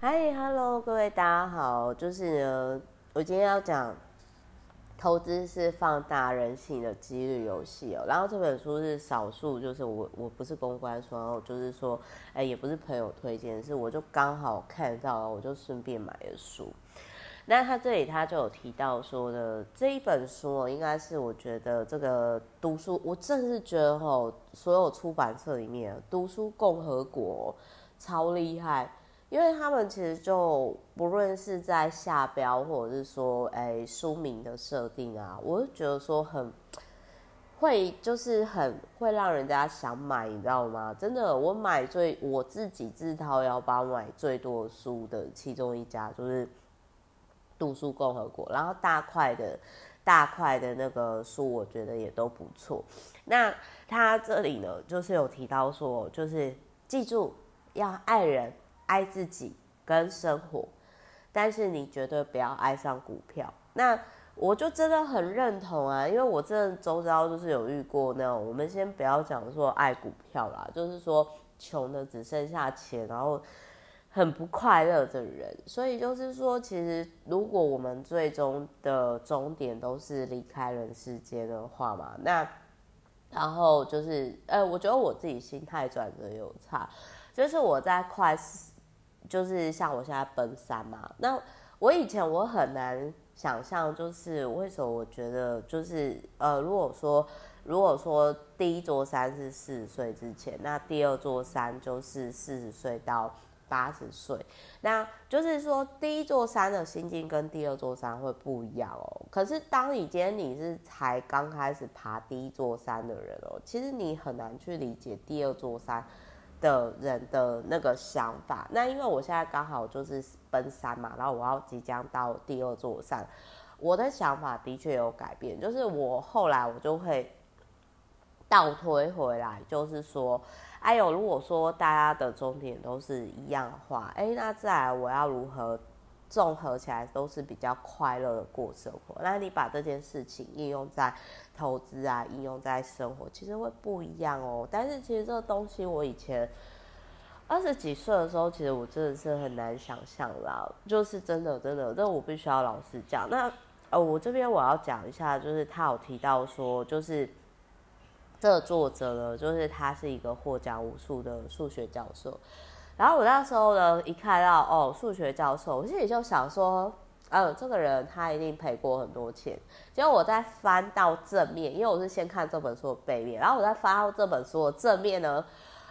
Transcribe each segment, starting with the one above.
嗨，Hello，各位大家好，就是呢，我今天要讲投资是放大人性的几率游戏哦。然后这本书是少数，就是我我不是公关说，然后就是说，哎，也不是朋友推荐，是我就刚好看到了，我就顺便买的书。那他这里他就有提到说的这一本书哦，应该是我觉得这个读书，我真是觉得吼，所有出版社里面读书共和国超厉害，因为他们其实就不论是在下标或者是说哎书名的设定啊，我就觉得说很会，就是很会让人家想买，你知道吗？真的，我买最我自己自掏腰包买最多书的其中一家就是。读书共和国，然后大块的、大块的那个书，我觉得也都不错。那他这里呢，就是有提到说，就是记住要爱人、爱自己跟生活，但是你绝对不要爱上股票。那我就真的很认同啊，因为我真的周遭就是有遇过那种，我们先不要讲说爱股票啦，就是说穷的只剩下钱，然后。很不快乐的人，所以就是说，其实如果我们最终的终点都是离开人世间的话嘛，那然后就是，呃，我觉得我自己心态转折有差，就是我在快，就是像我现在奔三嘛，那我以前我很难想象，就是为什么我觉得就是，呃，如果说如果说第一座山是四十岁之前，那第二座山就是四十岁到。八十岁，那就是说，第一座山的心境跟第二座山会不一样哦。可是，当你今天你是才刚开始爬第一座山的人哦，其实你很难去理解第二座山的人的那个想法。那因为我现在刚好就是奔三嘛，然后我要即将到第二座山，我的想法的确有改变。就是我后来我就会倒推回来，就是说。哎呦，如果说大家的终点都是一样的话，哎，那再来我要如何综合起来都是比较快乐的过生活？那你把这件事情应用在投资啊，应用在生活，其实会不一样哦。但是其实这个东西，我以前二十几岁的时候，其实我真的是很难想象啦，就是真的真的，这我必须要老实讲。那呃，我这边我要讲一下，就是他有提到说，就是。这个作者呢，就是他是一个获奖无数的数学教授。然后我那时候呢，一看到哦，数学教授，我心里就想说，嗯，这个人他一定赔过很多钱。结果我在翻到正面，因为我是先看这本书的背面，然后我在翻到这本书的正面呢，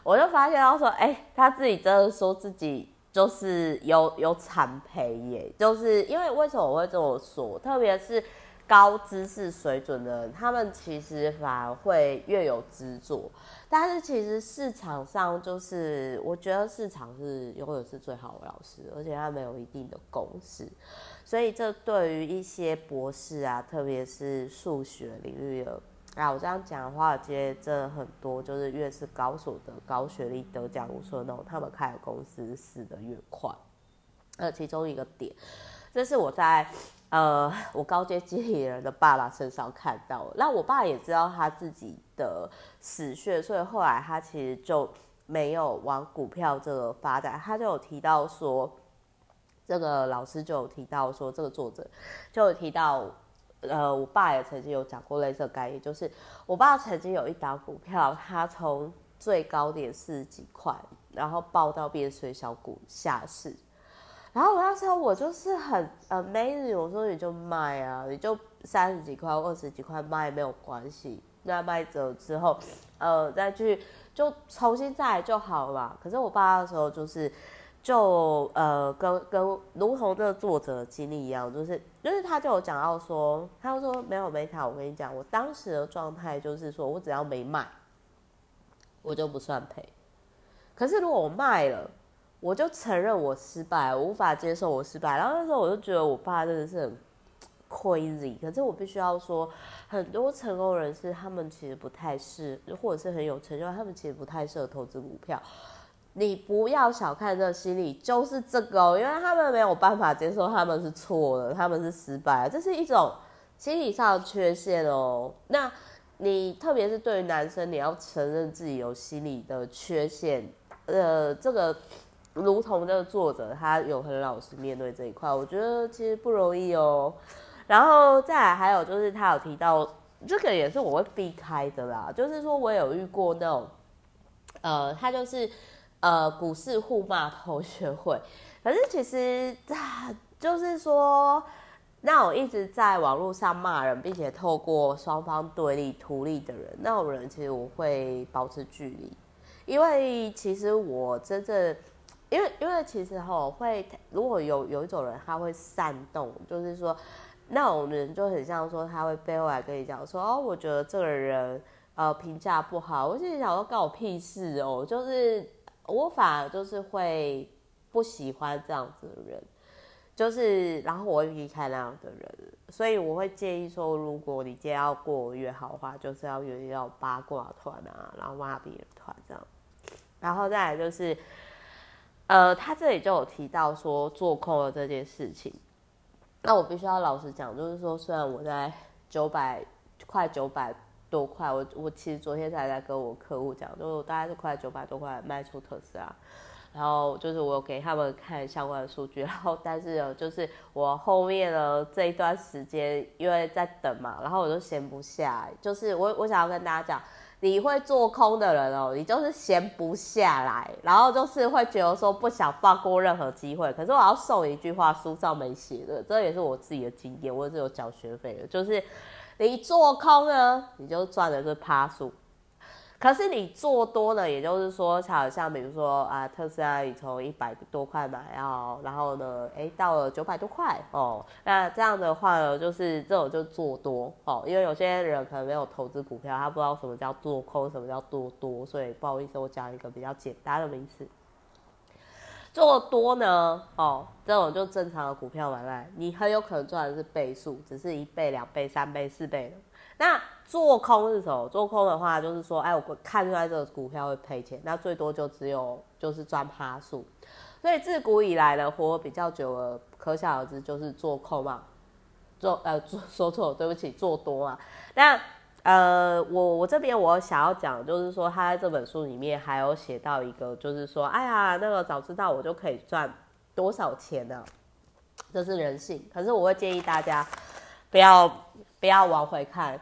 我就发现到说，哎，他自己真的说自己就是有有惨赔耶，就是因为为什么我会这么说？特别是。高知识水准的人，他们其实反而会越有执着。但是其实市场上就是，我觉得市场是永远是最好的老师，而且他没有一定的公式。所以这对于一些博士啊，特别是数学领域的啊，我这样讲的话，其实真的很多，就是越是高所得、高学历、得奖无数的那种，他们开的公司死得越快。呃，其中一个点，这是我在。呃，我高阶经理人的爸爸身上看到，那我爸也知道他自己的死穴，所以后来他其实就没有往股票这个发展。他就有提到说，这个老师就有提到说，这个作者就有提到，呃，我爸也曾经有讲过类似的概念，就是我爸曾经有一档股票，他从最高点四十几块，然后爆到变水小股下市。然后我那时候我就是很 amazing，我说你就卖啊，你就三十几块、二十几块卖没有关系，那卖走之后，呃，再去就重新再来就好了。可是我爸那时候就是，就呃跟跟如同这个作者的经历一样，就是就是他就有讲到说，他就说没有没卡，我跟你讲，我当时的状态就是说我只要没卖，我就不算赔。可是如果我卖了，我就承认我失败，我无法接受我失败。然后那时候我就觉得我爸真的是很 crazy。可是我必须要说，很多成功人士他们其实不太适，或者是很有成就，他们其实不太适合投资股票。你不要小看这个心理，就是这个哦，因为他们没有办法接受他们是错的，他们是失败，这是一种心理上的缺陷哦。那你特别是对于男生，你要承认自己有心理的缺陷，呃，这个。如同这个作者，他有很老实面对这一块，我觉得其实不容易哦。然后再来还有就是他有提到，这个也是我会避开的啦，就是说我有遇过那种，呃，他就是呃股市互骂同学会，可是其实啊，就是说那种一直在网络上骂人，并且透过双方对立图利的人，那种人其实我会保持距离，因为其实我真正。因为因为其实哈会，如果有有一种人他会煽动，就是说那种人就很像说他会背后来跟你讲说哦，我觉得这个人呃评价不好，我心里想说关我屁事哦，就是我反而就是会不喜欢这样子的人，就是然后我会避开那样的人，所以我会建议说，如果你今天要过我越好的话，就是要约要八卦团啊，然后骂别人团这样，然后再来就是。呃，他这里就有提到说做空的这件事情，那我必须要老实讲，就是说，虽然我在九百快九百多块，我我其实昨天才在跟我客户讲，就大概是快九百多块卖出特斯拉，然后就是我给他们看相关的数据，然后但是呢，就是我后面呢这一段时间因为在等嘛，然后我就闲不下来，就是我我想要跟大家讲。你会做空的人哦，你就是闲不下来，然后就是会觉得说不想放过任何机会。可是我要送一句话，书上没写的，这也是我自己的经验，我也是有缴学费的，就是你做空呢，你就赚的是趴数。可是你做多了，也就是说，好像比如说啊，特斯拉你从一百多块买哦，然后呢，哎，到了九百多块哦，那这样的话呢，就是这种就做多哦，因为有些人可能没有投资股票，他不知道什么叫做空，什么叫做多，所以不好意思，我讲一个比较简单的名词。做多呢，哦，这种就正常的股票买卖，你很有可能赚的是倍数，只是一倍、两倍、三倍、四倍的。那做空是什么？做空的话，就是说，哎，我看出来这个股票会赔钱，那最多就只有就是赚趴数。所以自古以来呢，活比较久了，可想而知就是做空嘛。做呃，做说错，对不起，做多啊。那呃，我我这边我想要讲，就是说他在这本书里面还有写到一个，就是说，哎呀，那个早知道我就可以赚多少钱呢、啊？这是人性。可是我会建议大家不要。不要往回看，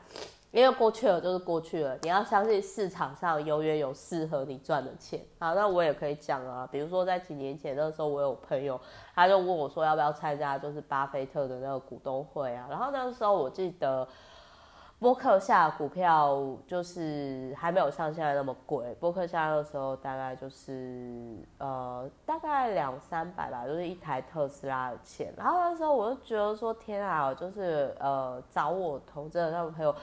因为过去了就是过去了。你要相信市场上永远有适合你赚的钱。好，那我也可以讲啊，比如说在几年前那时候，我有朋友他就问我说要不要参加，就是巴菲特的那个股东会啊。然后那个时候我记得。博客下股票就是还没有像现在那么贵，博客下的时候大概就是呃大概两三百吧，就是一台特斯拉的钱。然后那时候我就觉得说天啊，就是呃找我投资的那个朋友，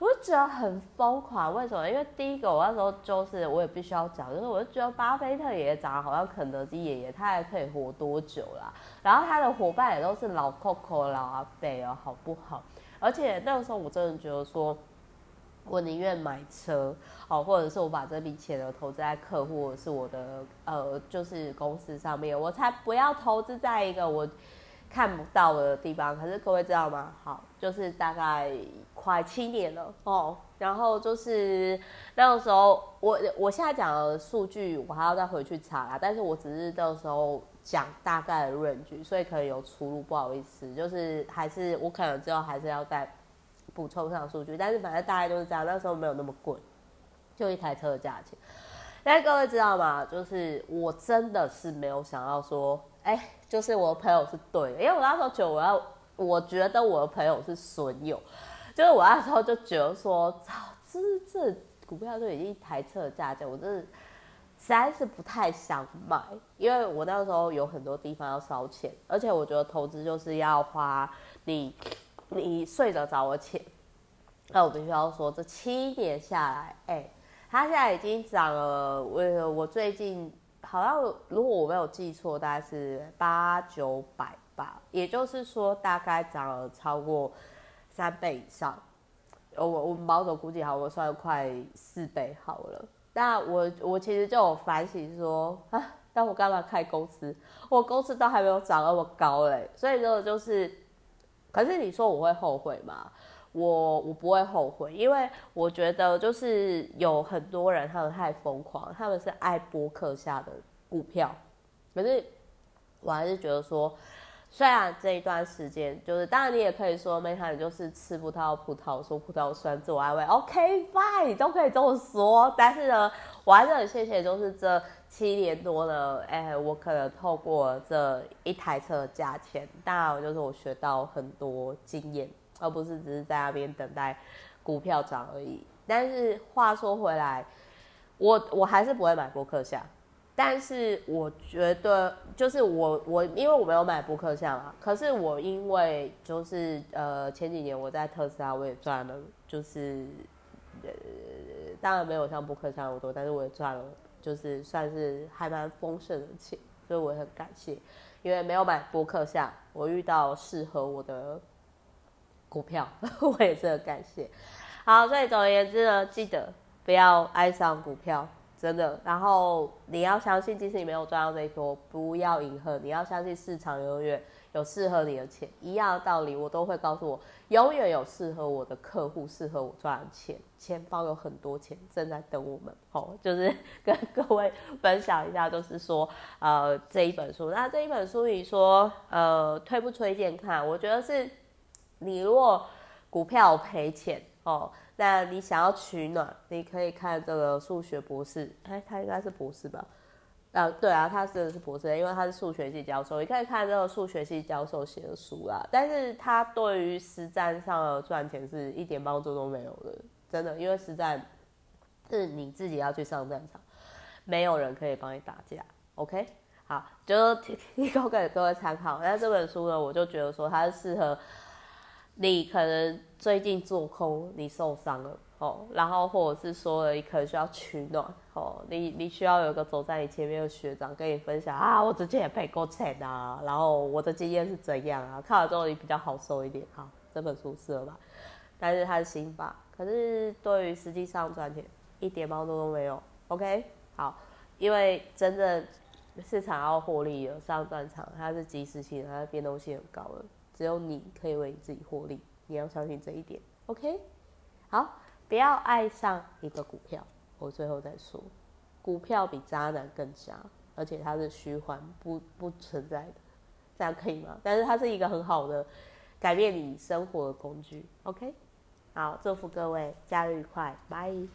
我就觉得很疯狂。为什么？因为第一个我那时候就是我也必须要讲，就是我就觉得巴菲特爷爷长得好像肯德基爷爷，他还可以活多久啦？然后他的伙伴也都是老 Coco 老阿伯哦，好不好？而且那个时候我真的觉得说，我宁愿买车哦，或者是我把这笔钱呢投资在客户或是我的呃就是公司上面，我才不要投资在一个我看不到的地方。可是各位知道吗？好，就是大概快七年了哦，然后就是那个时候我我现在讲的数据我还要再回去查啦，但是我只是到时候。讲大概的论据所以可能有出入，不好意思，就是还是我可能之后还是要再补充上数据，但是反正大概都是这样，那时候没有那么贵，就一台车的价钱。但各位知道吗？就是我真的是没有想要说，哎、就是我的朋友是对的，因为我那时候觉得我要，我觉得我的朋友是损友，就是我那时候就觉得说，操，这这股票就已经抬车的价钱，我真的。实在是不太想买，因为我那时候有很多地方要烧钱，而且我觉得投资就是要花你你睡得着的钱。那我必须要说，这七年下来，哎、它现在已经涨了。我我最近好像如果我没有记错，大概是八九百吧，也就是说大概涨了超过三倍以上。我我保守估计，好，我算快四倍好了。那我我其实就有反省说啊，但我干嘛开公司？我公司都还没有涨那么高嘞，所以这个就是，可是你说我会后悔吗？我我不会后悔，因为我觉得就是有很多人他们太疯狂，他们是爱波克下的股票，可是我还是觉得说。虽然这一段时间，就是当然你也可以说，没看你就是吃不到葡萄说葡萄酸，自我安慰。OK fine，都可以这么说。但是呢，我还是很谢谢，就是这七年多呢，哎，我可能透过这一台车的价钱，当然就是我学到很多经验，而不是只是在那边等待股票涨而已。但是话说回来，我我还是不会买博客下。但是我觉得，就是我我因为我没有买波克夏嘛，可是我因为就是呃前几年我在特斯拉我也赚了，就是呃当然没有像波克夏那么多，但是我也赚了，就是算是还蛮丰盛的钱，所以我很感谢，因为没有买波克夏，我遇到适合我的股票，我也是很感谢。好，所以总而言之呢，记得不要爱上股票。真的，然后你要相信，即使你没有赚到这一波，不要迎合。你要相信市场永远有适合你的钱，一样的道理，我都会告诉我，永远有适合我的客户，适合我赚的钱，前方有很多钱正在等我们。哦，就是跟各位分享一下，就是说，呃，这一本书，那这一本书你说，呃，推不推荐看？我觉得是，你如果股票赔钱，哦。那你想要取暖，你可以看这个数学博士，哎，他应该是博士吧？啊，对啊，他真的是博士，因为他是数学系教授。你可以看这个数学系教授写的书啦，但是他对于实战上的赚钱是一点帮助都没有的，真的，因为实战是你自己要去上战场，没有人可以帮你打架。OK，好，就提提供给各位参考。那这本书呢，我就觉得说它是适合。你可能最近做空，你受伤了哦，然后或者是说你可能需要取暖哦，你你需要有个走在你前面的学长跟你分享啊，我之前也赔过钱啊，然后我的经验是怎样啊，看了之后你比较好受一点，啊，这本书适合吧？但是它是新法，可是对于实际上赚钱一点帮助都没有。OK，好，因为真的市场要获利了，上战场它是即时性，它的变动性很高的。只有你可以为你自己获利，你要相信这一点。OK，好，不要爱上一个股票。我最后再说，股票比渣男更渣，而且它是虚幻不不存在的，这样可以吗？但是它是一个很好的改变你生活的工具。OK，好，祝福各位假日愉快，拜。